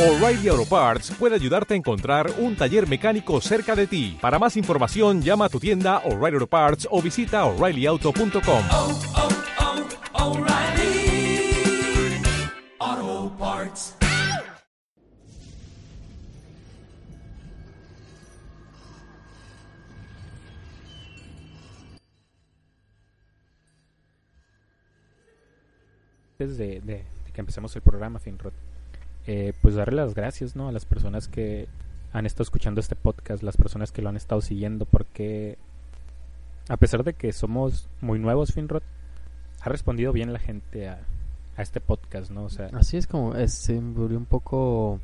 O'Reilly Auto Parts puede ayudarte a encontrar un taller mecánico cerca de ti. Para más información, llama a tu tienda O'Reilly Auto Parts o visita oreillyauto.com. oh, oh, antes de, de- de que empecemos el programa, Finrod, eh, pues darle las gracias ¿no? a las personas que han estado escuchando este podcast, las personas que lo han estado siguiendo, porque a pesar de que somos muy nuevos, Finrod, ha respondido bien la gente a, a este podcast, ¿no? O sea, Así es como es, se volvió un poco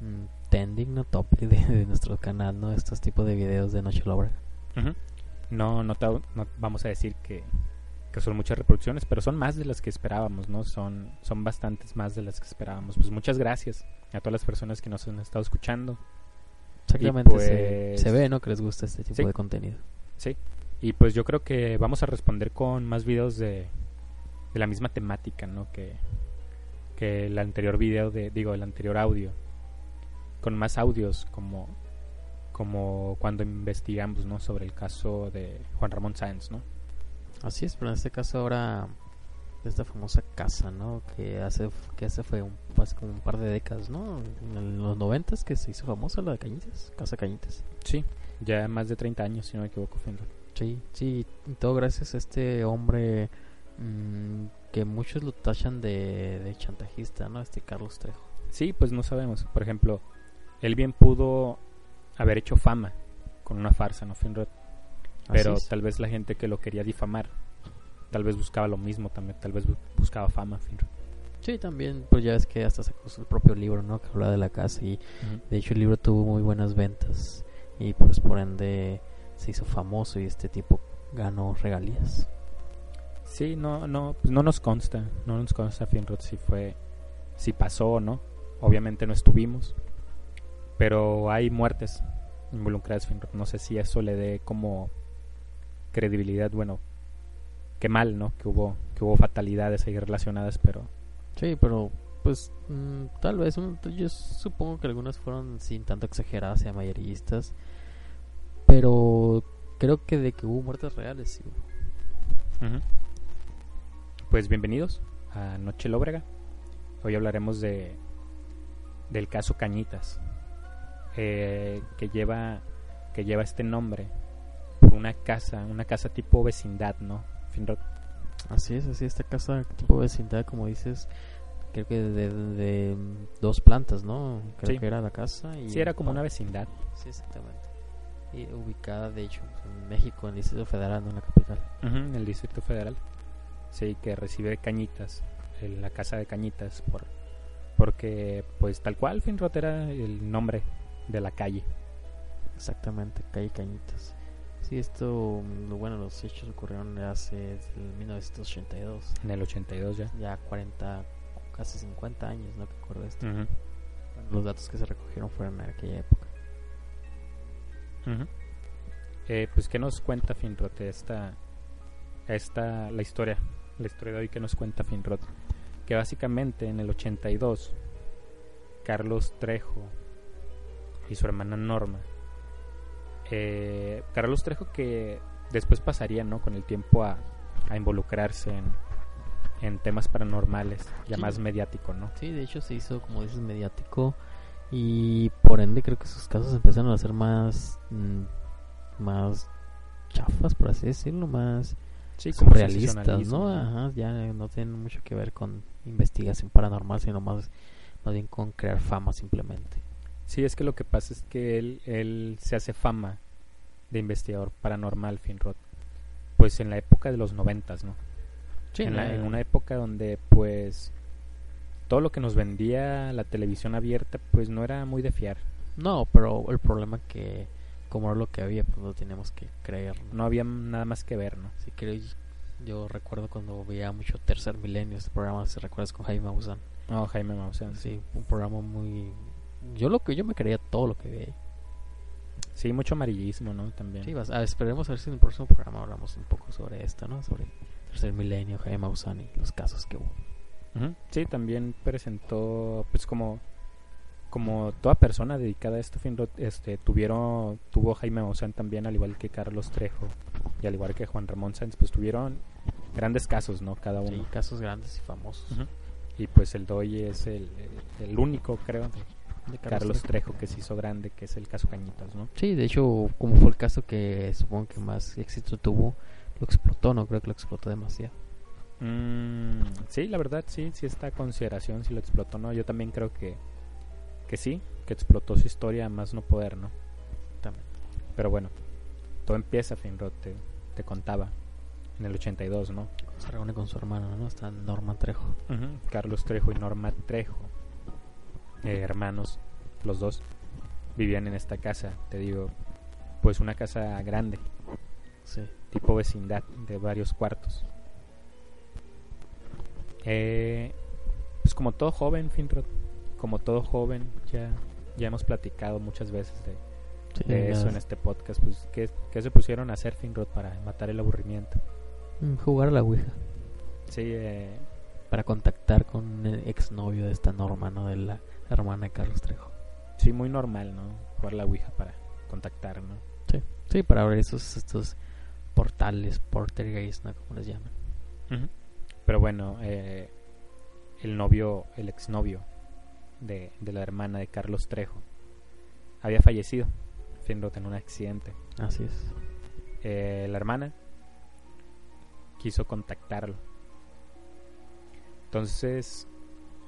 mm, trending, no topic de, de nuestro canal, ¿no? Estos tipos de videos de Noche Lobre. ujú. no, no, no vamos a decir que, que son muchas reproducciones, pero son más de las que esperábamos, ¿no? Son, son bastantes más de las que esperábamos. Pues muchas gracias a todas las personas que nos han estado escuchando. Exactamente, se, pues- se ve, ¿no? Que les gusta este tipo Sí. de contenido. Sí. Y pues yo creo que vamos a responder con más videos de, de la misma temática, ¿no? Que, que el anterior video, de, digo, el anterior audio. Con más audios, como, como cuando investigamos, ¿no? Sobre el caso de Juan Ramón Sáenz, ¿no? Así es, pero en este caso ahora esta famosa casa, ¿no? Que hace que hace fue un, hace como un par de décadas, ¿no? En los noventas que se hizo famosa la de Cañitas, Casa Cañitas. Sí. Ya más de 30 años, si no me equivoco, Finrod. Sí, sí, y todo gracias a este hombre mm, que muchos lo tachan de, de chantajista, ¿no? Este Carlos Trejo. Sí, pues no sabemos. Por ejemplo, él bien pudo haber hecho fama con una farsa, ¿no, Finrod? Pero es. tal vez la gente que lo quería difamar, tal vez buscaba lo mismo también, tal vez bu- buscaba fama. Sí, también, pues ya ves que hasta sacó su propio libro, ¿no? Que habla de la casa y de hecho el libro tuvo muy buenas ventas y pues por ende se hizo famoso y este tipo ganó regalías. Sí, no, no, pues no nos consta, no nos consta, Finrod, si fue, si pasó o no. Obviamente no estuvimos, pero hay muertes involucradas, Finrod. No sé si eso le dé como credibilidad, bueno, qué mal, ¿no? Que hubo, que hubo fatalidades ahí relacionadas, pero Sí, pero pues mm, tal vez, un- yo supongo que algunas fueron sin tanto exageradas y amarillistas, pero creo que de que hubo muertes reales, sí. Pues bienvenidos a Noche Lóbrega. Hoy hablaremos de del caso Cañitas, eh, que lleva que lleva este nombre una casa, una casa tipo vecindad, ¿no? Finrod. Así es, así esta casa tipo vecindad, como dices, creo que de, de- de dos plantas, ¿no? Creo Sí. que era la casa y Sí, era como una vecindad. Sí, exactamente. Y ubicada, de hecho, en México, en el Distrito Federal, no en la capital. Ujú, en el Distrito Federal. Sí, que recibe Cañitas, en la casa de Cañitas, por porque pues tal cual Finrod era el nombre de la calle. Exactamente, calle Cañitas. Sí, esto, mm, bueno, los hechos ocurrieron hace el 1982, En el 82 ya. ya 40, casi 50 años, ¿no? Que ocurrió esto. Bueno, los datos que se recogieron fueron en aquella época. Eh, pues, ¿qué nos cuenta Finrod esta, esta, la historia, la historia de hoy que nos cuenta Finrod? Que básicamente en el 82, Carlos Trejo y su hermana Norma, eh, Carlos Trejo que después pasaría, ¿no? Con el tiempo a, a involucrarse en, en temas paranormales, ya Sí. más mediático, ¿no? Sí, de hecho se hizo, como dices, mediático y por ende creo que sus casos empezaron a ser más, mm, más chafas, por así decirlo, más Sí, como realistas, ¿no? Ajá, ya no tienen mucho que ver con investigación paranormal, sino más, más bien con crear fama simplemente. Sí, es que lo que pasa es que él, él se hace fama de investigador paranormal, Finrod. Pues en la época de los noventas, ¿no? en, la- en una época donde, pues, todo lo que nos vendía la televisión abierta, pues no era muy de fiar. No, pero el problema que, como era lo que había, pues lo teníamos que creer. ¿no? No había nada más que ver, ¿no? Así que yo recuerdo cuando veía mucho Tercer Milenio, este programa, si recuerdas, con Jaime Maussan. No, Jaime Maussan. Sí. Sí, un programa muy... Yo lo que yo me creía todo lo que veía. Sí, mucho amarillismo, ¿no? También. Sí, vas- ah, esperemos a ver si en el próximo programa hablamos un poco sobre esto, ¿no? Sobre Tercer Milenio, Jaime Maussan y los casos que hubo. Ujú. Sí, también presentó, pues, como como toda persona dedicada a esto, este, tuvieron, tuvo Jaime Maussan también, al igual que Carlos Trejo y al igual que Juan Ramón Sáenz, pues tuvieron grandes casos, ¿no? Cada uno. Sí, casos grandes y famosos. Ujú. Y pues el Doy es el, el- el único, creo, de Carlos, Trejo que se hizo grande, que es el caso Cañitas, ¿no? Sí, de hecho, como fue el caso que supongo que más éxito tuvo, lo explotó, no creo que lo explotó demasiado. Mm, sí, la verdad, sí, sí está a consideración si lo explotó, ¿no? Yo también creo que, que sí, que explotó su historia más no poder, ¿no? También. Pero bueno, todo empieza, Finrod, te, te contaba, en el 82, ¿no? Se reúne con su hermano, ¿no? Está Norman Trejo. Carlos Trejo y Norma Trejo, eh, hermanos, los dos, vivían en esta casa, te digo, pues una casa grande, Sí. tipo vecindad de varios cuartos. Eh, pues como todo joven, Finrod, como todo joven, ya, ya hemos platicado muchas veces de, Sí, de ya eso en es- este podcast, pues ¿qué, qué se pusieron a hacer, Finrod, para matar el aburrimiento? Mm, Jugar a la Ouija. Sí, eh, Para contactar con el exnovio de esta Norma, ¿no? De la hermana de Carlos Trejo. sí, muy normal, ¿no? Jugar la Ouija para contactar, ¿no? Sí. Sí, para abrir esos estos portales, portergeist, ¿no? Como les llaman. Pero bueno, eh, el novio, el exnovio de, de la hermana de Carlos Trejo había fallecido, Finrod, en un accidente. Así es. Eh, la hermana quiso contactarlo. Entonces,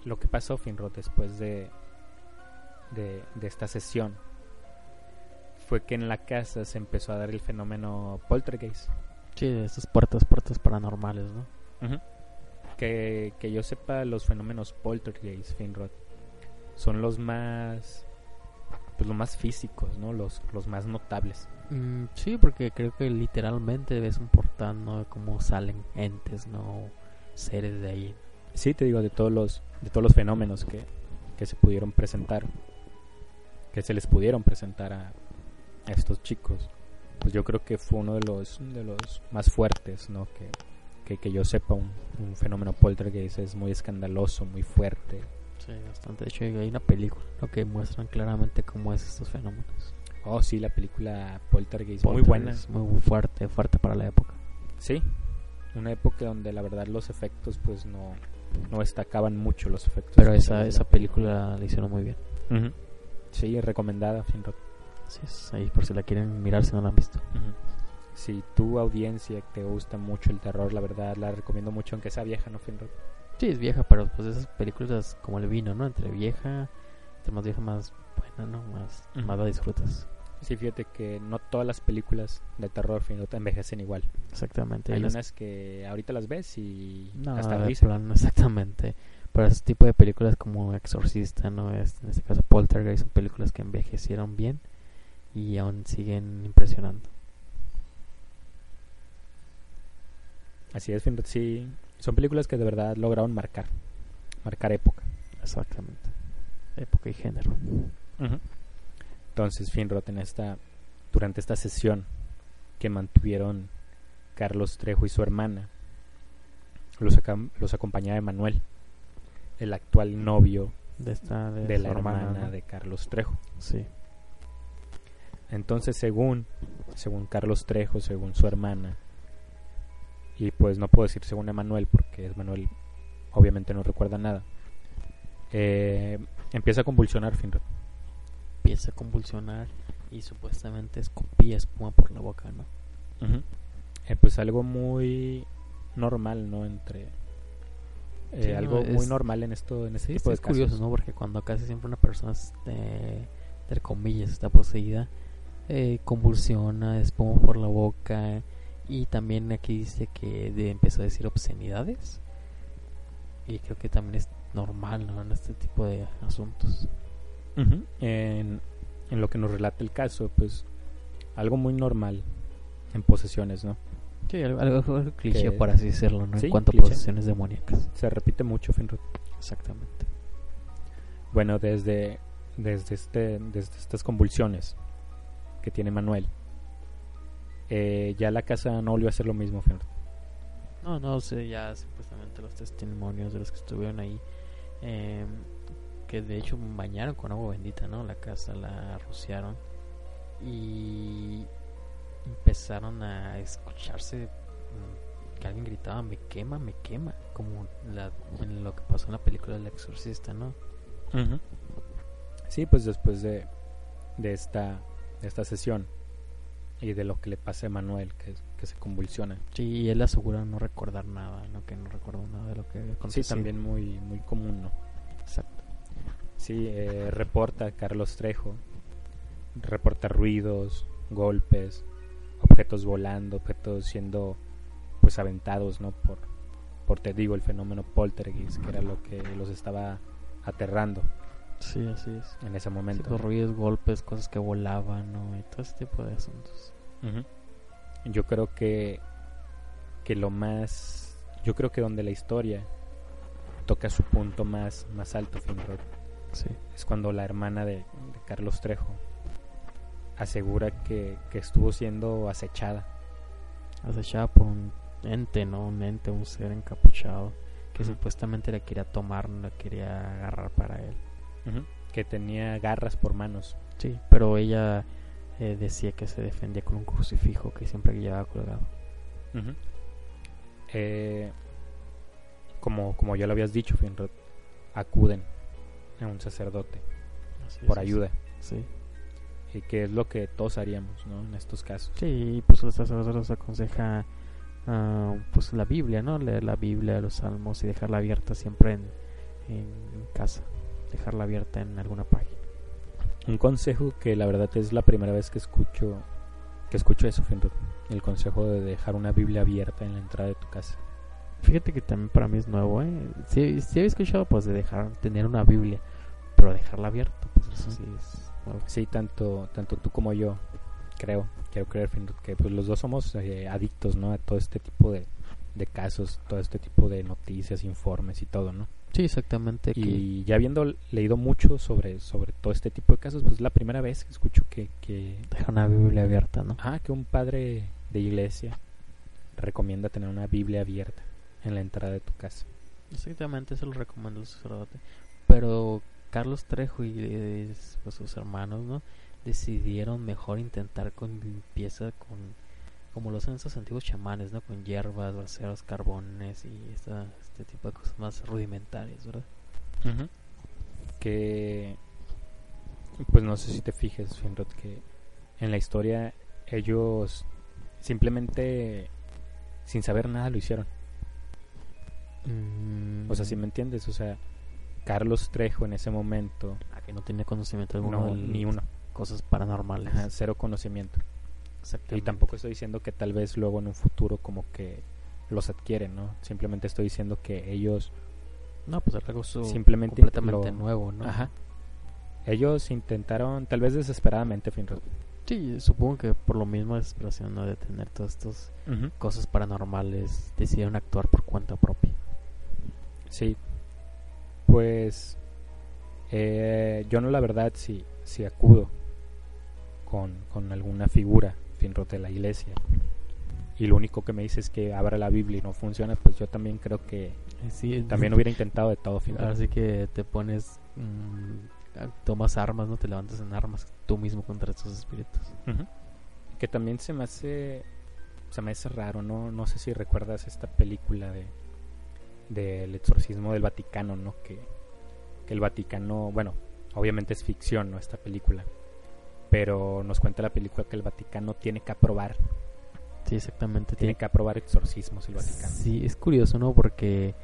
lo que pasó, Finrod, después de, de, de esta sesión, fue que en la casa se empezó a dar el fenómeno poltergeist. Sí, esas puertas, puertas paranormales, ¿no? Que, que yo sepa, los fenómenos poltergeist, Finrod, son los más, pues los más físicos, ¿no? Los, los más notables. Mm, sí, porque creo que literalmente ves un portal, ¿no? De cómo salen entes, ¿no? Seres de ahí. Sí, te digo, de todos los, de todos los fenómenos que, que se pudieron presentar, que se les pudieron presentar a, a estos chicos, pues yo creo que fue uno de los, de los más fuertes, ¿no? Que, que, que yo sepa, un, un fenómeno poltergeist es muy escandaloso, muy fuerte. Sí, bastante. De hecho, hay una película, ¿no? Que muestran claramente cómo es estos fenómenos. Oh, sí, la película Poltergeist, muy buena. Muy fuerte, fuerte para la época. Sí, una época donde la verdad los efectos pues no, no destacaban mucho los efectos. Pero esa, esa la película la hicieron muy bien. Ujú. Sí, recomendada, Finrod. Así es, ahí por si la quieren mirar si no la han visto. Si tu audiencia te gusta mucho el terror, la verdad la recomiendo mucho, aunque sea vieja, ¿no, Finrod? Sí, es vieja, pero pues esas películas como el vino, ¿no? Entre vieja, entre más vieja, más buena, ¿no? Más, Ujú. más la disfrutas. Sí, fíjate que no todas las películas de terror, Finrod, envejecen igual. Exactamente. Hay las- unas que ahorita las ves y No, hasta plano, exactamente. Pero ese tipo de películas como Exorcista, ¿no? Es, en este caso Poltergeist, son películas que envejecieron bien y aún siguen impresionando. Así es, sí. Son películas que de verdad lograron marcar, marcar época. Exactamente. Época y género. Entonces, Finrod, en esta, durante esta sesión que mantuvieron Carlos Trejo y su hermana, los, los acompañaba Emanuel, el actual novio De esta de, de su la hermana, de Carlos Trejo. Sí. Entonces, según, según Carlos Trejo, según su hermana, y pues no puedo decir según Emanuel porque Emanuel obviamente no recuerda nada, eh, empieza a convulsionar Finrod. Empieza a convulsionar y supuestamente escupía espuma por la boca, ¿no? Eh, pues algo muy normal, ¿no? Entre eh, Sí, no, algo muy normal en esto, en Sí, tipo de es curioso. ¿no? Porque cuando casi siempre una persona, este, entre comillas, está poseída, eh, convulsiona, espuma por la boca y también aquí dice que de, empezó a decir obscenidades. Y creo que también es normal, ¿no? En este tipo de asuntos. En, en lo que nos relata el caso, pues algo muy normal en posesiones, ¿no? Sí, algo, cliché, Que- por así decirlo, ¿no? Sí, en cuanto cliché. a posesiones demoníacas. Se repite mucho, Finrod. Exactamente. Bueno, desde, desde, este, desde estas convulsiones que tiene Manuel, eh, ya la casa no volvió a ser lo mismo, Finrod. No, no sé, ya supuestamente los testimonios de los que estuvieron ahí eh, que de hecho bañaron con agua bendita, ¿no? La casa la rociaron y empezaron a escucharse mm, que alguien gritaba me quema, me quema, como la, en lo que pasó en la película del exorcista, ¿no? Sí, pues después de, de esta de esta sesión y de lo que le pasa a Emanuel, que, que se convulsiona. Sí, y él asegura no recordar nada, ¿no? Que no recordó nada de lo que Sí, también muy, muy común, ¿no? Sí, eh, reporta Carlos Trejo, reporta ruidos, golpes, objetos volando, objetos siendo pues aventados, ¿no? Por, por te digo, el fenómeno poltergeist, que era lo que los estaba aterrando Sí, así es. en ese Sí, momento. los ruidos, golpes, cosas que volaban, ¿no? Y todo ese tipo de asuntos. Yo creo que que lo más yo creo que donde la historia toca su punto más más alto Finrod Sí. es cuando la hermana de, de Carlos Trejo asegura que, que estuvo siendo acechada acechada por un ente, ¿no? Un ente, un ser encapuchado que supuestamente la quería tomar, no la quería agarrar para él. Que tenía garras por manos Sí, pero ella eh, decía que se defendía con un crucifijo que siempre llevaba colgado. Eh, como, como ya lo habías dicho Finrod acuden a un sacerdote Así por es, ayuda Sí. y que es lo que todos haríamos ¿no? en estos casos Sí, pues los sacerdotes aconseja ah, pues la Biblia, ¿no? Leer la Biblia, los salmos y dejarla abierta siempre en, en casa. Dejarla abierta en alguna página. Un consejo que la verdad es la primera vez que escucho que escucho eso, Finrod. El consejo de dejar una Biblia abierta en la entrada de tu casa. Fíjate que también para mí es nuevo, ¿eh? Sí, sí había escuchado pues de dejar, tener una Biblia, pero dejarla abierta, pues eso sí es nuevo. Sí, tanto tanto tú como yo creo, quiero creer, que pues los dos somos eh, adictos, ¿no? A todo este tipo de, de casos, todo este tipo de noticias, informes y todo, ¿no? Sí, exactamente. Y ya habiendo leído mucho sobre sobre todo este tipo de casos, pues es la primera vez que escucho que que dejar una Biblia abierta, ¿no? Ah, que un padre de iglesia recomienda tener una Biblia abierta en la entrada de tu casa. Exactamente, eso lo recomiendo el sacerdote. Pero Carlos Trejo y eh, pues, sus hermanos, ¿no? Decidieron mejor intentar con limpieza, con como lo hacen esos antiguos chamanes, ¿no? Con hierbas, braseros, carbones y esta, este tipo de cosas más rudimentarias, ¿verdad? Que, pues no sé si te fijes, Finrod, que en la historia ellos simplemente sin saber nada lo hicieron. O sea, si me entiendes, o sea, Carlos Trejo en ese momento, Ah, que no tenía conocimiento alguno no, de ni uno, cosas paranormales. Ajá, cero conocimiento. Y tampoco estoy diciendo que tal vez luego en un futuro como que los adquieren, ¿no? Simplemente estoy diciendo que ellos, No, pues algo Simplemente completamente lo- nuevo, ¿no? ajá, ellos intentaron, tal vez desesperadamente, Finrod. Sí, supongo que por lo mismo desesperación ¿no? de tener todas estas cosas paranormales, decidieron actuar por cuenta propia. Sí, pues eh, yo no la verdad si, si acudo con, con alguna figura, Finrod, de la iglesia, y lo único que me dice es que abra la Biblia y no funciona, pues yo también creo que Eh, Sí, también hubiera intentado de todo, Finrod. Ahora sí que te pones, mm, tomas armas, no te levantas en armas tú mismo contra estos espíritus. Que también se me hace se me hace raro, no no sé si recuerdas esta película de del exorcismo del Vaticano, ¿no? Que, que el Vaticano, bueno, obviamente es ficción, ¿no? Esta película. Pero nos cuenta la película que el Vaticano tiene que aprobar, Sí, exactamente. tiene que aprobar exorcismos el Vaticano. Sí, es curioso, ¿no? Porque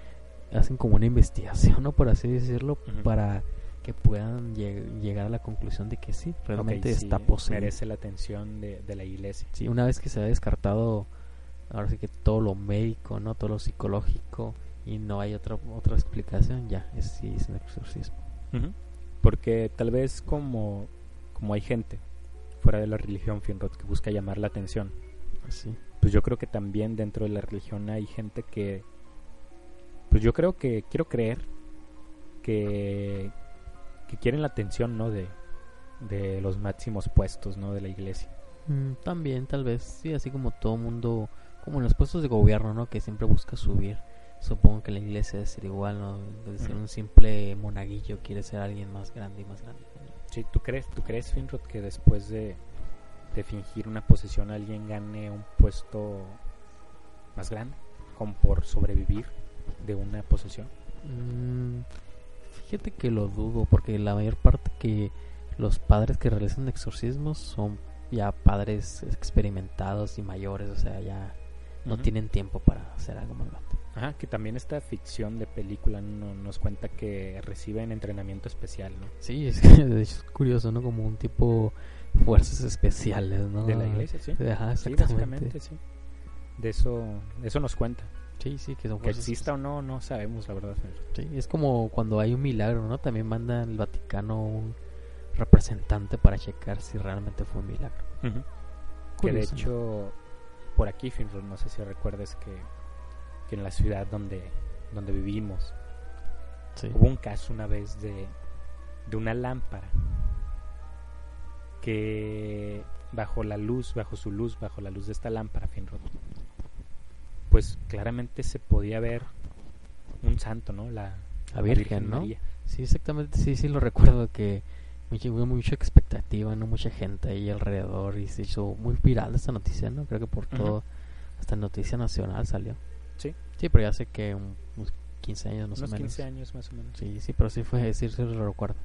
hacen como una investigación, ¿no? Por así decirlo, para que puedan lleg- llegar a la conclusión de que sí, realmente Ok, sí, está merece la atención de, de la iglesia. Sí, una vez que se ha descartado, ahora sí que todo lo médico, ¿no? Todo lo psicológico y no hay otra otra explicación, ya, es, sí, es un exorcismo. Porque tal vez como, como hay gente fuera de la religión, Finrod, que busca llamar la atención, Así. pues yo creo que también dentro de la religión hay gente que, pues yo creo que, quiero creer que, que quieren la atención, ¿no? De, de los máximos puestos, ¿no? De la iglesia. Mm, también, tal vez, sí, así como todo mundo, como en los puestos de gobierno, ¿no? Que siempre busca subir supongo que la iglesia debe ser igual, ¿no? De ser un simple monaguillo quiere ser alguien más grande y más grande. Sí, ¿tú crees, tú crees Finrod, que después de, de fingir una posesión alguien gane un puesto más grande? Como por sobrevivir de una posesión. Mm, fíjate que lo dudo, porque la mayor parte que los padres que realizan exorcismos son ya padres experimentados y mayores, o sea, ya no tienen tiempo para hacer algo más grande. Ajá, que también esta ficción de película no- nos cuenta que reciben entrenamiento especial, ¿no? Sí, es, curioso, ¿no? Como un tipo fuerzas especiales, ¿no? De la iglesia, sí. Ajá, Sí, exactamente. básicamente, sí. De eso, de eso nos cuenta. Sí, sí, que son Que exista o no, no sabemos, la verdad. Sí, es como cuando hay un milagro, ¿no? También manda el Vaticano un representante para checar si realmente fue un milagro. Que de Curioso, ¿no? hecho, por aquí, Finrod, no sé si recuerdes que, que en la ciudad donde, donde vivimos Sí. hubo un caso una vez de, de una lámpara que bajo la luz, bajo su luz, bajo la luz de esta lámpara, Finrod, pues claramente se podía ver un santo, ¿no? La, La Virgen, ¿no? María. Sí, exactamente, sí, sí lo recuerdo que hubo mucha expectativa, ¿no? Mucha gente ahí alrededor y se hizo muy viral esta noticia, ¿no? Creo que por todo, hasta Noticia Nacional salió. Sí. Sí, pero ya sé que un- unos 15 años más Unos o menos. 15 años más o menos. Sí, sí, pero sí fue, sí, sí lo recuerdo.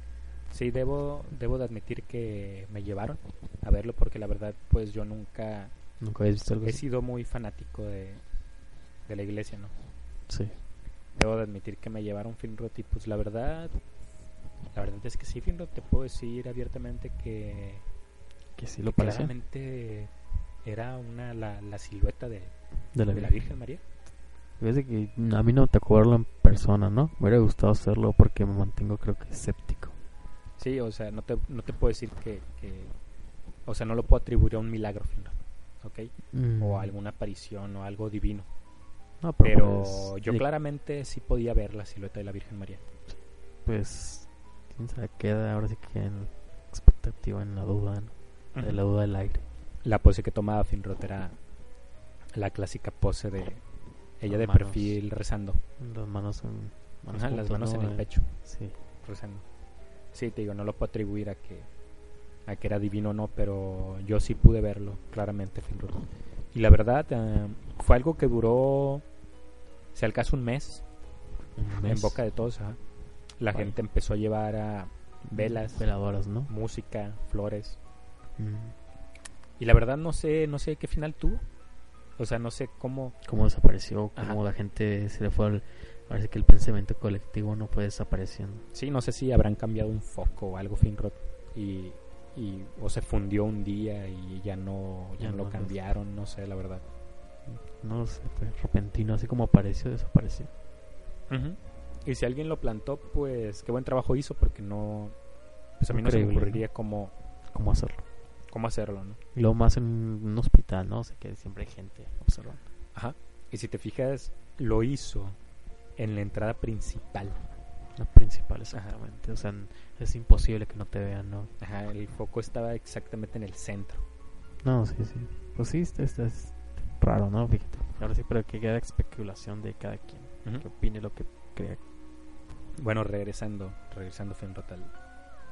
Sí, debo, debo de admitir que me llevaron a verlo porque la verdad, pues yo nunca ¿Nunca habías visto algo he así? sido muy fanático de, de la iglesia, ¿no? Sí. Debo de admitir que me llevaron Finrod y pues la verdad, la verdad es que sí, Finrod, te puedo decir abiertamente que, Que sí lo que claramente era una la, la silueta de, De la de la. Virgen María. Fíjate que a mí no me tocó verlo en persona, ¿no? Me hubiera gustado hacerlo porque me mantengo creo que escéptico. Sí, o sea, no te, no te puedo decir que, que- o sea, no lo puedo atribuir a un milagro, Finrod, ¿ok? Mm. O a alguna aparición o algo divino. No, Pero pues, yo de- claramente sí podía ver la silueta de la Virgen María. Pues, quién sabe, queda ahora sí que en expectativa, en la duda, ¿no? De la duda del aire. La pose que tomaba Finrod era la clásica pose de ella de manos. perfil rezando. Las manos en Ajá, las manos ¿no? en el Eh, pecho, Sí. rezando. Sí, te digo, no lo puedo atribuir a que a que era divino o no, pero yo sí pude verlo claramente, Finrod. Y la verdad, eh, fue algo que duró, si al caso, un mes, Un en boca de todos. ajá. La gente empezó a llevar a velas, Veladoras, ¿no? música, flores. Mm. Y la verdad no sé, no sé qué final tuvo. O sea, no sé cómo. Cómo desapareció, cómo Ajá. la gente se le fue al... Parece que el pensamiento colectivo no fue desapareciendo. Sí, no sé si habrán cambiado un foco o algo Finrod y, y o se fundió un día y ya no, ya Ya no no, lo pues. cambiaron, no sé, la verdad. No sé, fue repentino, así como apareció, desapareció. Y si alguien lo plantó, pues qué buen trabajo hizo porque no, pues a mí no se me ocurriría cómo, ¿Cómo hacerlo? Cómo hacerlo, ¿no? Y luego más en un hospital, ¿no? O sea que siempre hay gente observando. Ajá. Y si te fijas, lo hizo en la entrada principal. La principal, exactamente. O sea, es imposible que no te vean, ¿no? Ajá, el foco estaba exactamente en el centro. No, sí, sí. Pues sí, está- es raro, ¿no? Fíjate. Ahora sí, pero que queda especulación de cada quien. Que opine lo que crea. Bueno, regresando, regresando Fenrod al,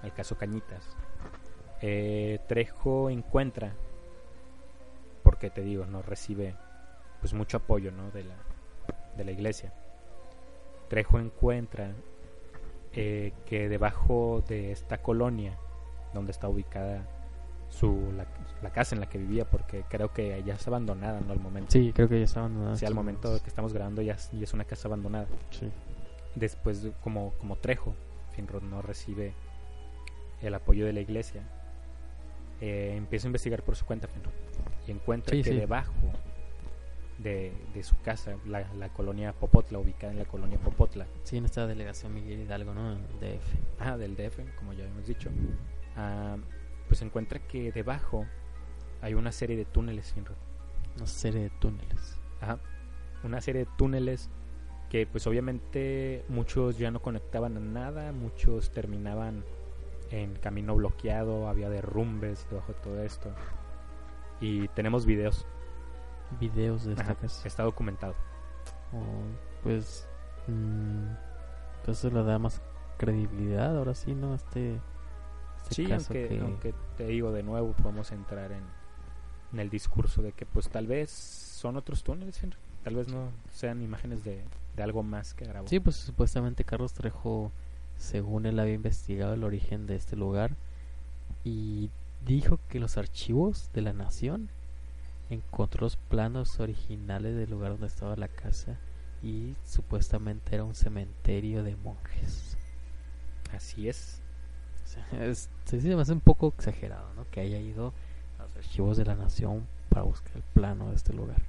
al caso Cañitas. Eh, Trejo encuentra, porque te digo, no recibe pues mucho apoyo ¿no? de, la, de la iglesia. Trejo encuentra eh, que debajo de esta colonia, donde está ubicada su, la, la casa en la que vivía, porque creo que ya está abandonada ¿no? al momento. Sí, creo que ya estaban abandonada. Sí, al momento que estamos grabando ya, es- ya es una casa abandonada Sí. después de- como, como Trejo, Finrod no recibe el apoyo de la iglesia, eh, empieza a investigar por su cuenta y encuentra Sí, que sí. debajo de, de su casa, la, la colonia Popotla, ubicada en la colonia Popotla, Sí, en esta delegación Miguel Hidalgo, ¿no? DF. ah, del DF, como ya hemos dicho, ah, pues encuentra que debajo hay una serie de túneles Finrod. Una serie de túneles. Ajá. Una serie de túneles que pues obviamente muchos ya no conectaban a nada, muchos terminaban en camino bloqueado, había derrumbes debajo de todo esto. Y tenemos videos, Videos de esta Ajá, casa. está documentado. Oh, pues mm, entonces le da más credibilidad ahora sí, ¿no? Este, este Sí, caso aunque, que aunque te digo de nuevo, podemos entrar en, en el discurso de que pues tal vez son otros túneles, Henry. tal vez no sean imágenes de, de algo más que grabó. Sí, pues supuestamente Carlos Trejo, según él había investigado el origen de este lugar y dijo que los archivos de la nación encontró los planos originales del lugar donde estaba la casa y supuestamente era un cementerio de monjes. Así es. O sea, es, sí, se me hace un poco exagerado, ¿no? Que haya ido a los archivos de la nación para buscar el plano de este lugar.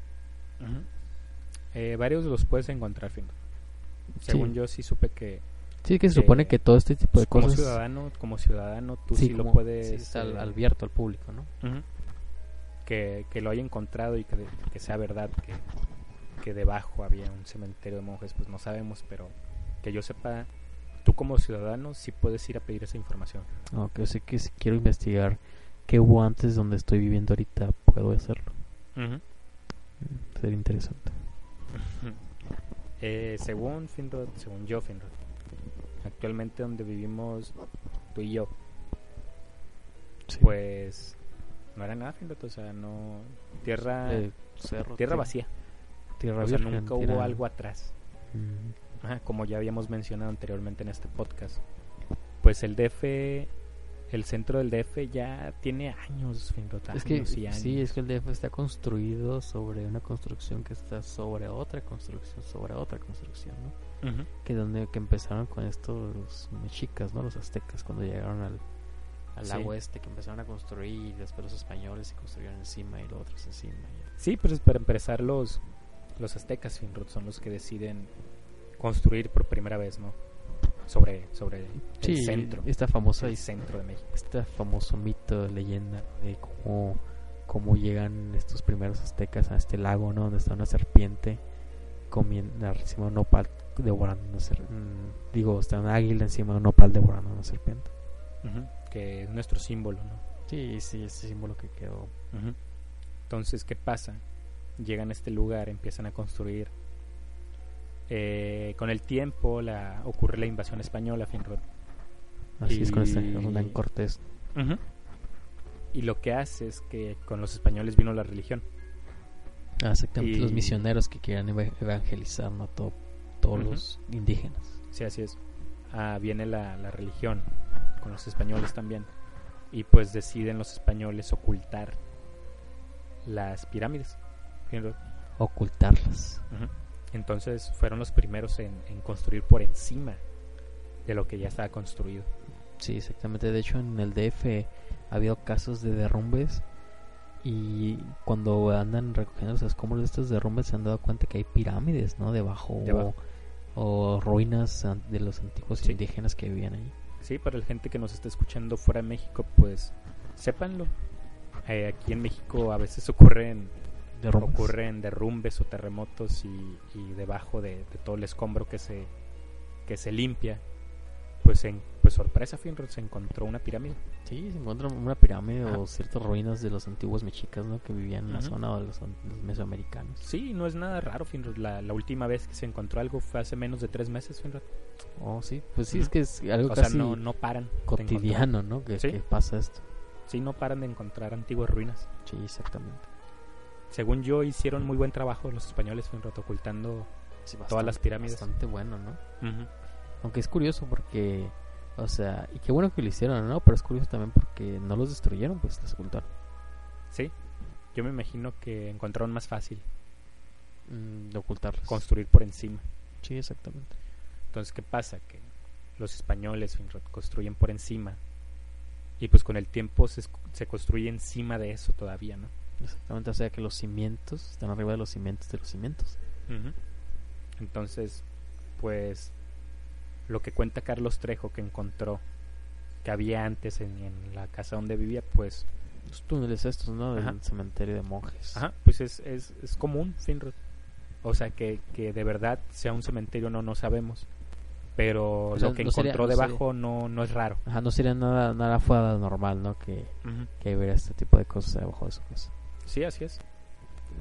Eh, varios los puedes encontrar, Finro. Según Sí. yo sí supe que Sí, que se supone que todo este tipo de como cosas ciudadano, como ciudadano, tú sí, lo como- puedes sí, está al- eh, abierto al público, ¿no? Ujú. que, que lo haya encontrado y que, de- que sea verdad que, que debajo había un cementerio de monjes, pues no sabemos, pero que yo sepa, tú como ciudadano sí puedes ir a pedir esa información. Aunque sé que si quiero investigar qué hubo antes donde estoy viviendo ahorita, puedo hacerlo. Mm, Sería interesante. Eh, según Finrod, según yo, Finrod, actualmente donde vivimos tú y yo, Sí. pues no era nada, Finrod, o sea, no. Tierra, Eh, cerro, tierra vacía, Tierra o sea, virgen, nunca hubo algo atrás. Ajá, como ya habíamos mencionado anteriormente en este podcast, pues el DF, el centro del DF ya tiene años, Finrod, Es que años y años. sí, es que el DF está construido sobre una construcción que está sobre otra construcción, sobre otra construcción, ¿no? Ujú. Que donde que empezaron con esto los mexicas, ¿no? Los aztecas cuando llegaron al al Sí. lago este que empezaron a construir y después los españoles se construyeron encima y los otros encima. Sí, pero es para empezar los, los aztecas, Finrod, son los que deciden construir por primera vez, ¿no? Sobre, sobre Sí, el centro, esta famosa el centro de México. este famoso mito, leyenda de cómo, cómo llegan estos primeros aztecas a este lago, ¿no? Donde está una serpiente comiendo encima de un nopal devorando una serpiente. digo, está una águila encima de un nopal devorando una serpiente. Que es nuestro símbolo, ¿no? Sí, sí, ese símbolo que quedó. Entonces, ¿qué pasa? Llegan a este lugar, empiezan a construir. Eh, con el tiempo la, ocurre la invasión española, Finrod. Así es con este Hernán Cortés. Y lo que hace es que con los españoles vino la religión. Ah, exactamente, los misioneros que quieran eva- evangelizar, ¿no? Todo- todos los indígenas. Sí, así es. Ah, viene la, la religión con los españoles también. Y pues deciden los españoles ocultar las pirámides. Ocultarlas. Entonces fueron los primeros en, en construir por encima de lo que ya estaba construido. Sí, exactamente. De hecho, en el DF ha habido casos de derrumbes y cuando andan recogiendo los escombros de estos derrumbes se han dado cuenta que hay pirámides, ¿no? Debajo, Debajo. O, o ruinas de los antiguos Sí. indígenas que vivían ahí. Sí, para la gente que nos está escuchando fuera de México, pues sépanlo. Eh, aquí en México a veces ocurren, Derrumbes. ocurren derrumbes o terremotos y, y debajo de, de todo el escombro que se, que se limpia, pues, en, pues sorpresa, Finrod, se encontró una pirámide. Sí, se encuentra una pirámide o ciertas ruinas de los antiguos mexicas, ¿no? Que vivían en la zona de los, an- los mesoamericanos. Sí, no es nada raro, Finrod. La, la última vez que se encontró algo fue hace menos de tres meses, Finrod. Oh, sí. Pues sí, es que es algo O sea, casi no, no paran. cotidiano, ¿no? Que, Sí. que pasa esto. Sí, no paran de encontrar antiguas ruinas. Sí, exactamente. Según yo, hicieron muy buen trabajo los españoles, Finrod, ocultando... Sí, Todas las pirámides. Bastante bueno, ¿no? Aunque es curioso porque, o sea, y qué bueno que lo hicieron, ¿no? Pero es curioso también porque no los destruyeron, pues los ocultaron. Sí, yo me imagino que encontraron más fácil Mm, de ocultarlos. construir por encima. sí, exactamente. Entonces, ¿qué pasa? Que los españoles construyen por encima y pues con el tiempo se, se construye encima de eso todavía, ¿no? Exactamente, o sea que los cimientos están arriba de los cimientos de los cimientos. Entonces, pues lo que cuenta Carlos Trejo que encontró que había antes en, en la casa donde vivía, pues, Los túneles estos, ¿no? Del cementerio de monjes. ajá, pues es, es, es común, Finrod. O sea, que, que de verdad sea un cementerio no no sabemos. Pero lo que no sería- encontró no sería- debajo no, no es raro. Ajá, no sería nada, nada fuera normal, ¿no? Que, que hubiera este tipo de cosas debajo de su casa. Sí, así es.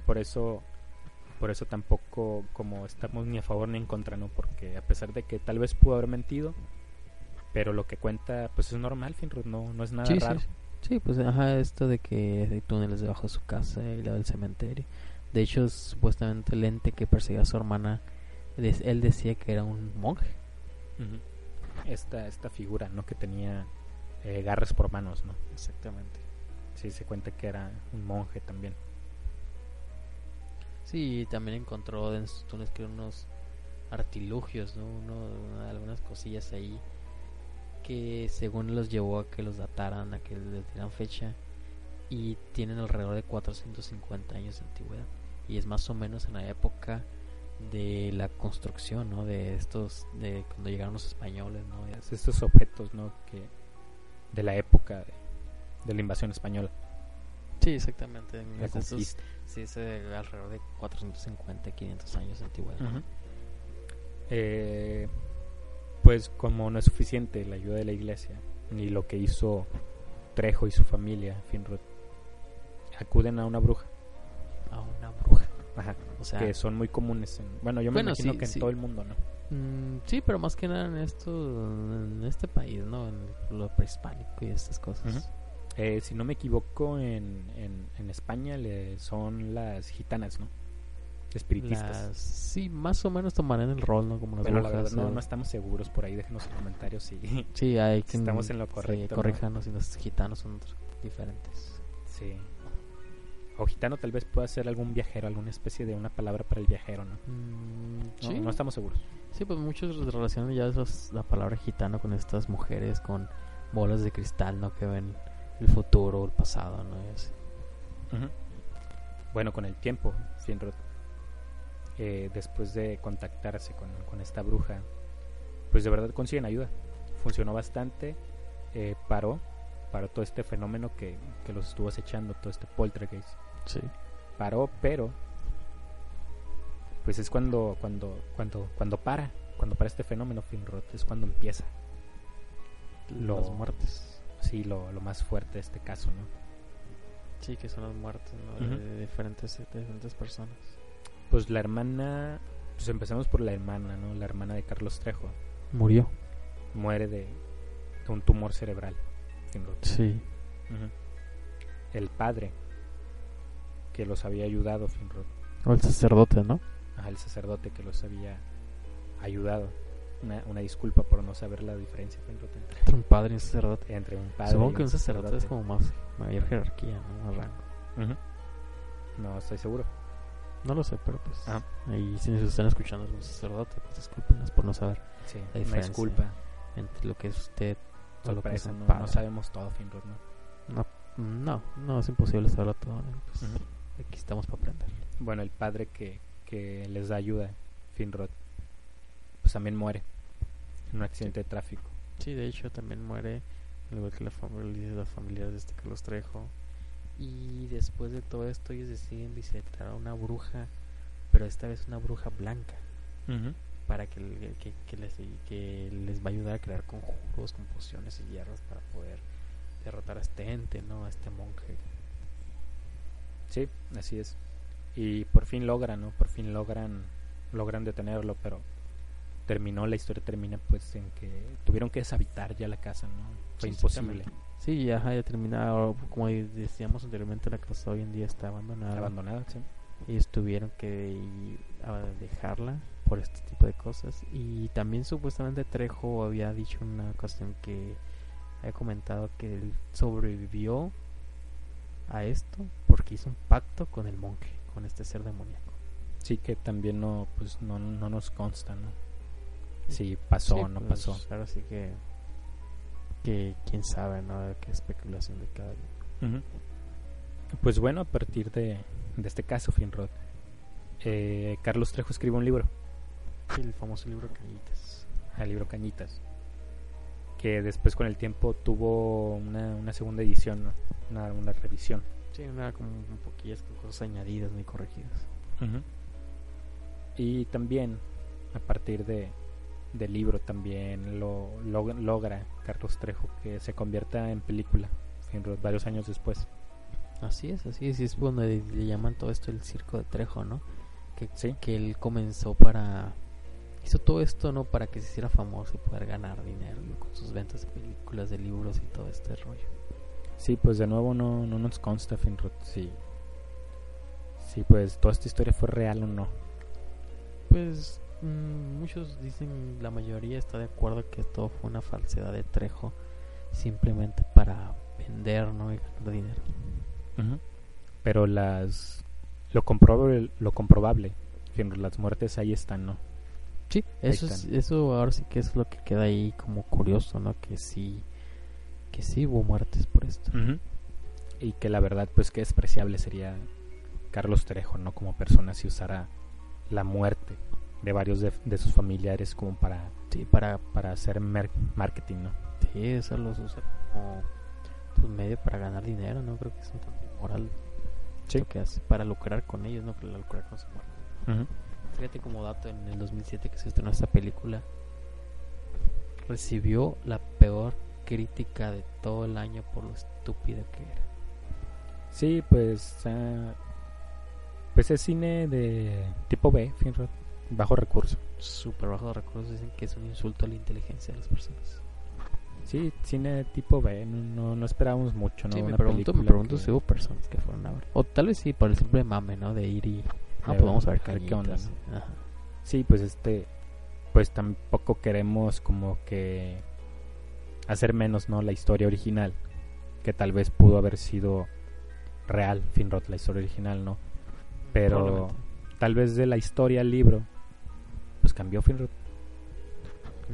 Por eso, Por eso tampoco como estamos ni a favor ni en contra, ¿no? Porque a pesar de que tal vez pudo haber mentido, pero lo que cuenta pues es normal, Finrod, no, no es nada Sí, sí, raro. sí. Sí, pues ajá, esto de que hay túneles debajo de su casa y la del cementerio. De hecho, supuestamente el ente que perseguía a su hermana, él decía que era un monje. Esta, esta figura, ¿no? Que tenía eh, garras por manos, ¿no? Exactamente. Sí, se cuenta que era un monje también. Sí, también encontró en sus túneles que unos artilugios, ¿no? Uno- algunas cosillas ahí que según los llevó a que los dataran, a que les dieran fecha y tienen alrededor de 450 años de antigüedad y es más o menos en la época de la construcción, ¿no? De estos, de cuando llegaron los españoles, ¿no? Es Estos objetos, ¿no? Que de la época de la invasión española, Sí, exactamente. la esos- conquista. sí, es de alrededor de 450, 500 años de antigüedad. Eh, pues como no es suficiente la ayuda de la iglesia, ni lo que hizo Trejo y su familia, Finrod, acuden a una bruja, A una bruja. Ajá, O sea, que son muy comunes. En, bueno, yo me Bueno, imagino sí, que en sí. todo el mundo, ¿no? Mm, sí, pero más que nada en esto, en este país, ¿no? En lo prehispánico y estas cosas. Ujú. Eh, si no me equivoco, en, en, en España le, son las gitanas, ¿no? Espiritistas. Las- sí, más o menos tomarán el rol, ¿no? Como las la verdad no, o- no estamos seguros por ahí, déjenos en comentarios si Sí, hay que estamos en lo correcto, ¿no? corríjanos y los gitanos son otros diferentes. Sí. O gitano tal vez pueda ser algún viajero, alguna especie de una palabra para el viajero, ¿no? Mm, No, sí, no estamos seguros. sí, pues muchos relacionan ya esos- la palabra gitano con estas mujeres con bolas de cristal, ¿no? Que ven el futuro, el pasado, ¿no? Así. Bueno, con el tiempo, Finrod, eh, después de contactarse con, con esta bruja, pues de verdad consiguen ayuda. Funcionó bastante, eh, paró, paró todo este fenómeno que, que los estuvo acechando, todo este poltergeist. Sí. Paró, pero pues es cuando, cuando, cuando, cuando para, cuando para este fenómeno, Finrod, es cuando empieza. Lo- Las muertes. Sí, lo, lo más fuerte de este caso, ¿no? Sí, que son las muertes, ¿no? De, de diferentes, de diferentes personas. Pues la hermana, pues empezamos por la hermana, ¿no? La hermana de Carlos Trejo. Murió. muere de, de un tumor cerebral. Sí. El padre que los había ayudado, Finrod. O el sacerdote, ¿no? Ajá, el sacerdote que los había ayudado. Una, una disculpa por no saber la diferencia, entre, un padre y un sacerdote. entre un padre Supongo que un sacerdote es como más mayor jerarquía, ¿no? Más rango. Ujú. No estoy seguro. No lo sé, pero pues. Ajá. Ahí, si nos están escuchando algún sacerdote, pues discúlpenos por no saber Sí, La una diferencia. disculpa. entre lo que es usted o lo que es un no, padre. no sabemos todo, Finrod, ¿no? No, no, no, es imposible saberlo todo. ¿no? Pues, Ujú. Aquí estamos para aprender. Bueno, el padre que, que les da ayuda, Finrod, pues también muere en un accidente de tráfico. Sí, de hecho también muere, al igual que la familia, familiares de este Carlos Trejo. Y después de todo esto ellos deciden visitar a una bruja, pero esta vez una bruja blanca, para que, que, que les, que les va a ayudar a crear conjuros, composiciones y hierbas para poder derrotar a este ente, ¿no? A este monje. Sí, así es. Y por fin logran, ¿no? Por fin logran logran detenerlo, pero terminó la historia termina pues en que tuvieron que deshabitar ya la casa, ¿no? Fue Sí, imposible. Sí, ya, ya terminado. Como decíamos anteriormente, la casa hoy en día está abandonada. abandonada, sí. ellos tuvieron que dejarla por este tipo de cosas y también supuestamente Trejo había dicho una ocasión que había comentado que él sobrevivió a esto porque hizo un pacto con el monje con este ser demoníaco Sí que también no pues no, no nos consta, ¿no? Si pasó Sí, o no pues, pasó. ahora sí que que quién sabe no qué especulación de cada día. Pues bueno, a partir de, de este caso, Finrod, eh, Carlos Trejo escribe un libro, el famoso libro Cañitas el libro Cañitas, que después con el tiempo tuvo una, una segunda edición, ¿no? una, una revisión. sí una como un poquillas con cosas añadidas ni corregidas. Y también, a partir de, del libro, también lo, lo- logra Carlos Trejo que se convierta en película, Finrod, varios años después. Así es, así es, y es donde le llaman todo esto el circo de Trejo, ¿no? que, Sí. que él comenzó para... Hizo todo esto, ¿no? Para que se hiciera famoso y poder ganar dinero ¿no? con sus ventas de películas, de libros y todo este rollo. Sí, pues de nuevo no, no nos consta, Finrod, si, si pues toda esta historia fue real o no. Pues muchos dicen, la mayoría está de acuerdo que todo fue una falsedad de Trejo, simplemente para vender, ¿no? Y ganar dinero. Pero las lo comprobable, lo comprobable, las muertes ahí están, ¿no? Sí, eso, es, eso ahora sí que es lo que queda ahí como curioso, ¿no? Que sí, que sí hubo muertes por esto. Y que la verdad, pues qué despreciable sería Carlos Trejo, ¿no? Como persona si usara la muerte de varios de, de sus familiares como para, Sí, para, para hacer mer- marketing, ¿no? sí, eso los usa como pues, medio para ganar dinero, ¿no? Creo que es un tanto inmoral Sí. lo que hace para lucrar con ellos, ¿no? Para lucrar con su muerte. Fíjate como dato, en el 2007 que se estrenó esta película, recibió la peor crítica de todo el año por lo estúpida que era. Sí, pues ah, pues es cine de tipo B, Finrod, bajo recurso. Súper bajo de recursos, dicen que es un insulto a la inteligencia de las personas. Sí, cine tipo B, no, no, esperábamos mucho, ¿no? Sí, me Una pregunto, me pregunto que- si hubo personas que fueron a ver. O tal vez sí, por el simple mame, ¿no? De ir y... Ah, pues vamos a ver qué onda. Ajá. Sí, pues este, pues tampoco queremos como que hacer menos, ¿no? La historia original, que tal vez pudo haber sido real, Finrod, la historia original, ¿no? Pero tal vez de la historia al libro, cambió Finrod.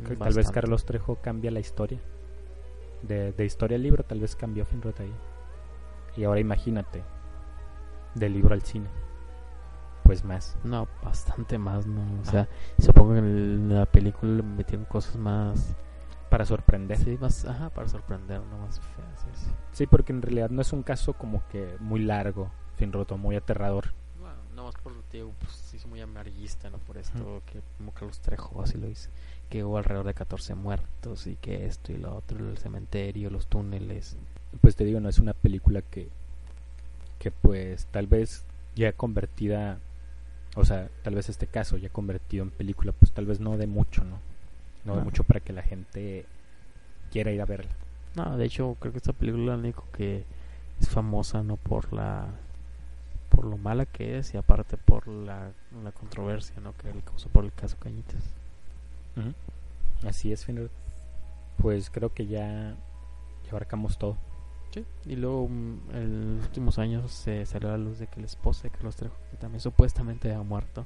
Que Tal vez. Carlos Trejo cambia la historia. De, de historia al libro, tal vez cambió Finrod ahí. Y ahora imagínate, del libro al cine. Pues más. No, bastante más, ¿no? O Ah. sea, supongo que en, la película le metieron cosas más... Para sorprender. Sí, más... Ajá, para sorprender, no más feas. sí, sí. Sí, porque en realidad no es un caso como que muy largo, Finrod, o muy aterrador. Más por digo, pues se hizo muy amarillista, ¿no? Por esto Ujú. que como Carlos Trejo así lo hizo. Que hubo alrededor de 14 muertos y que esto y lo otro, el cementerio, los túneles. Pues te digo, no es una película que, que pues tal vez ya convertida, o sea, tal vez este caso ya convertido en película, pues tal vez no de mucho, ¿no? No de mucho para que la gente quiera ir a verla. No, de hecho, creo que esta película lo único que es famosa, ¿no? Por la... Por lo mala que es y aparte por la, la controversia, ¿no? Que le causó por el caso Cañitas. Así es, Finrod. Pues creo que ya, ya abarcamos todo. Sí. Y luego mm, en los últimos años se salió a la luz de que la esposa de Carlos Trejo, que también supuestamente había muerto,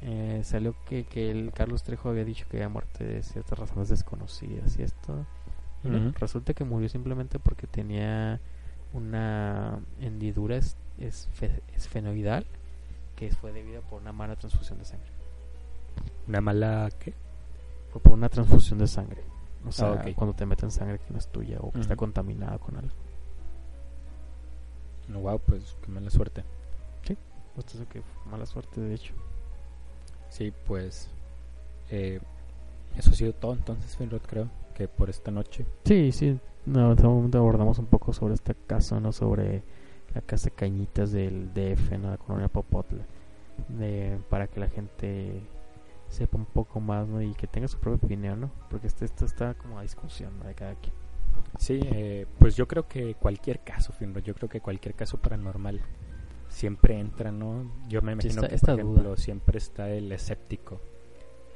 eh, salió que, que el Carlos Trejo había dicho que había muerto de ciertas razones desconocidas y esto. Ujú. resulta que murió simplemente porque tenía una hendidura esfenoidal que fue debida por una mala transfusión de sangre. Una mala que Fue por una transfusión de sangre. O sea, Ah, ok. cuando te meten sangre que no es tuya o que está contaminada con algo. wow, pues qué mala suerte. Esto es que mala suerte, de hecho. Sí, pues eh, eso ha sido todo entonces, Finrod, creo que por esta noche. Sí, sí. No, en este momento abordamos un poco sobre este caso, ¿no? Sobre la casa Cañitas del DF, ¿no? La colonia Popotla. De, para que la gente sepa un poco más, ¿no? Y que tenga su propia opinión, ¿no? Porque este, esto está como a discusión, ¿no? De cada quien. Sí, eh, pues yo creo que cualquier caso, yo creo que cualquier caso paranormal siempre entra, ¿no? Yo me Sí, imagino está- que, por ejemplo, duda. siempre está el escéptico,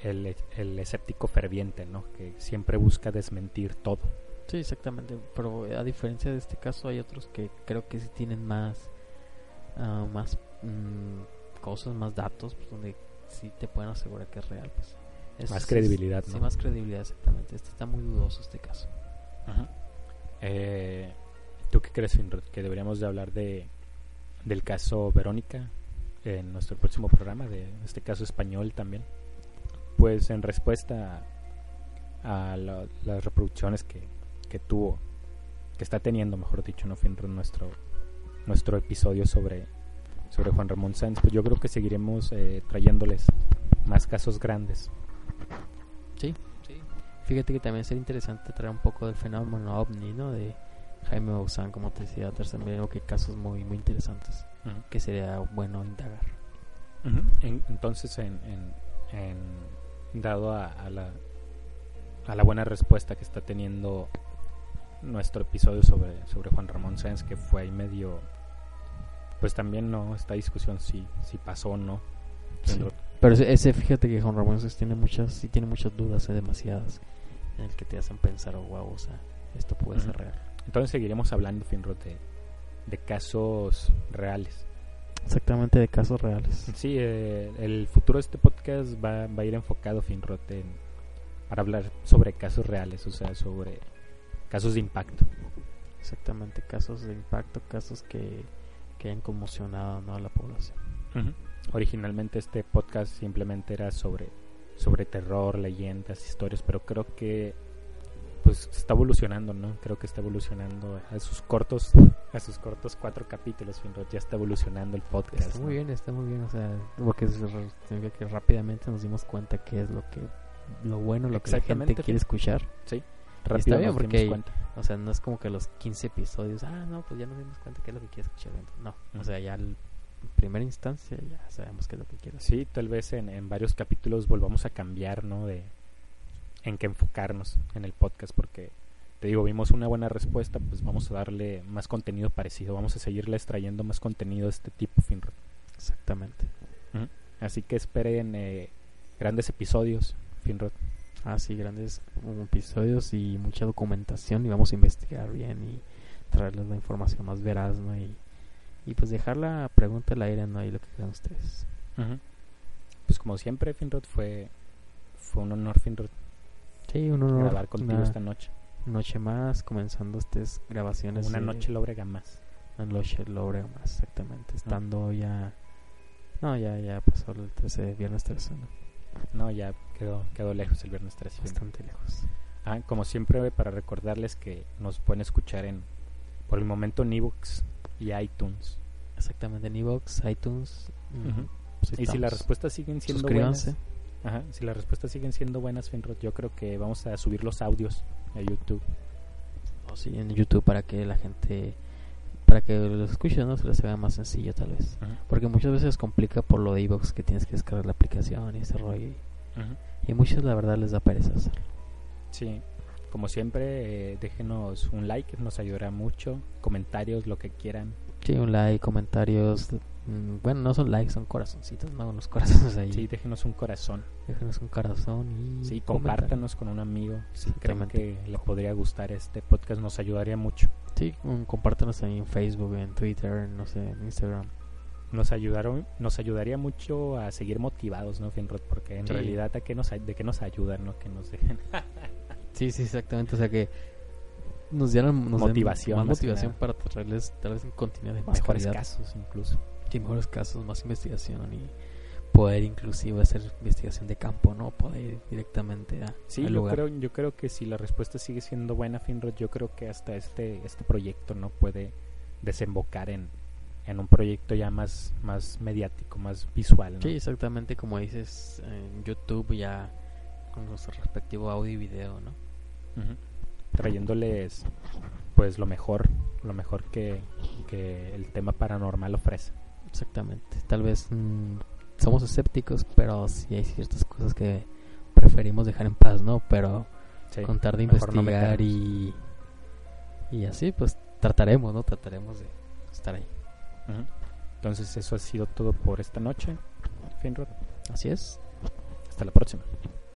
el, el escéptico ferviente, ¿no? Que siempre busca desmentir todo. Sí, exactamente. Pero a diferencia de este caso, hay otros que creo que sí tienen más, ah, más mm, cosas, más datos, pues, donde sí te pueden asegurar que es real. Pues. Es- Más credibilidad, Sí, ¿no? más credibilidad, exactamente. Este está muy dudoso, este caso. Eh, ¿Tú qué crees, Finrod? Que deberíamos de hablar de del caso Verónica en nuestro próximo programa, de este caso español también. Pues en respuesta a, a la- las reproducciones que, que tuvo, que está teniendo, mejor dicho, no nuestro nuestro episodio sobre sobre Juan Ramón Sáenz, pues yo creo que seguiremos eh, trayéndoles más casos grandes. Sí, sí. Fíjate que también sería interesante traer un poco del fenómeno ovni, ¿no? De Jaime Maussan, como te decía, también creo que casos muy, muy interesantes que sería bueno indagar. En- entonces, en, en- en- dado a, a la, a la buena respuesta que está teniendo nuestro episodio sobre, sobre Juan Ramón Sáenz, que fue ahí medio, pues también no, esta discusión si, si pasó o no. Sí. Pero ese, fíjate que Juan Ramón Sáenz tiene muchas, sí tiene muchas dudas, eh, demasiadas, en el que te hacen pensar, oh, wow, o sea, esto puede ser real. Entonces seguiremos hablando, Finrod, de, de casos reales. Exactamente de casos reales. Sí, eh, el futuro de este podcast va, va a ir enfocado, Finrod, en, para hablar sobre casos reales, o sea, sobre casos de impacto. Exactamente, casos de impacto, casos que, que hayan conmocionado ¿no? a la población. Originalmente este podcast simplemente era sobre, sobre terror, leyendas, historias, pero creo que pues está evolucionando, ¿no? Creo que está evolucionando a sus cortos, a sus cortos cuatro capítulos, Finrod, ya está evolucionando el podcast. Está muy ¿no? bien, está muy bien, o sea, porque que rápidamente nos dimos cuenta que es lo que lo bueno, lo que la gente quiere escuchar. Rápido Está bien, nos dimos porque- cuenta. O sea, no es como que los 15 episodios, ah, no, pues ya nos dimos cuenta que es lo que quiere escuchar. No, o Ujú. sea, ya en primera instancia ya sabemos qué es lo que quiere. Sí, tal vez en, en varios capítulos volvamos a cambiar, ¿no? De en qué enfocarnos en el podcast, porque te digo, vimos una buena respuesta, pues vamos a darle más contenido parecido, vamos a seguirles trayendo más contenido de este tipo, Finrod. Exactamente. Así que esperen eh, grandes episodios, Finrod. Ah, sí, grandes episodios y mucha documentación y vamos a investigar bien y traerles la información más veraz, ¿no? Y, y pues dejar la pregunta al aire, ¿no? Y lo que crean ustedes. Pues como siempre, Finrod, fue, fue un honor, Finrod, Sí, un honor. grabar contigo esta noche. noche más, comenzando estas grabaciones. Una de- noche lóbrega más. Una noche logra más, exactamente. Estando ya... No, ya, ya pasó el 13, viernes 13, ¿no? No, ya quedó, quedó lejos el viernes 13. Finrod. Bastante lejos. Ah, como siempre, para recordarles que nos pueden escuchar en por el momento en ebooks y iTunes. Exactamente, en Evox, iTunes. mm, pues Y si las respuestas siguen siendo buenas, ajá, si las respuestas siguen siendo buenas, Finrod, yo creo que vamos a subir los audios a YouTube. O sí, en YouTube para que la gente... Para que los escuchen, ¿no? Se les haga más sencillo, tal vez. Ajá, Porque muchas veces complica por lo de Evox que tienes que descargar la aplicación y ese rollo. Y, muchos, la verdad, les da pereza hacerlo. Sí, como siempre, eh, déjenos un like, nos ayudará mucho. Comentarios, lo que quieran. Sí, un like, comentarios. mm, Bueno, no son likes, son corazoncitos, ¿no? Unos corazones ahí. Sí, déjenos un corazón. Déjenos un corazón y. Sí, compártanos con un amigo. Si creen que le podría gustar este podcast, nos ayudaría mucho. Sí, um, compártanos ahí en Facebook, en Twitter, no sé, en Instagram. Nos ayudaron nos ayudaría mucho a seguir motivados no Finrod porque en Sí. realidad a qué nos de qué nos ayudan no que nos dejen Sí, sí, exactamente. O sea que nos dieran nos Motivación, más motivación para traerles tal vez un contenido de más mejores calidad. casos incluso Sí, mejores casos, más investigación y poder inclusive hacer investigación de campo, ¿no? Poder ir directamente a, sí al yo lugar. creo yo creo que si la respuesta sigue siendo buena Finrod yo creo que hasta este este proyecto no puede desembocar en en un proyecto ya más más mediático más visual ¿no? Sí, exactamente como dices en YouTube ya con nuestro respectivo audio y video, ¿no? Trayéndoles pues lo mejor lo mejor que, que el tema paranormal ofrece Exactamente. Tal vez mm, somos escépticos, pero sí hay ciertas cosas que preferimos dejar en paz, ¿no? Pero Sí, contar de no investigar y, y así, pues trataremos, ¿no? Trataremos de estar ahí. Entonces eso ha sido todo por esta noche, Finrod. Así es. Hasta la próxima.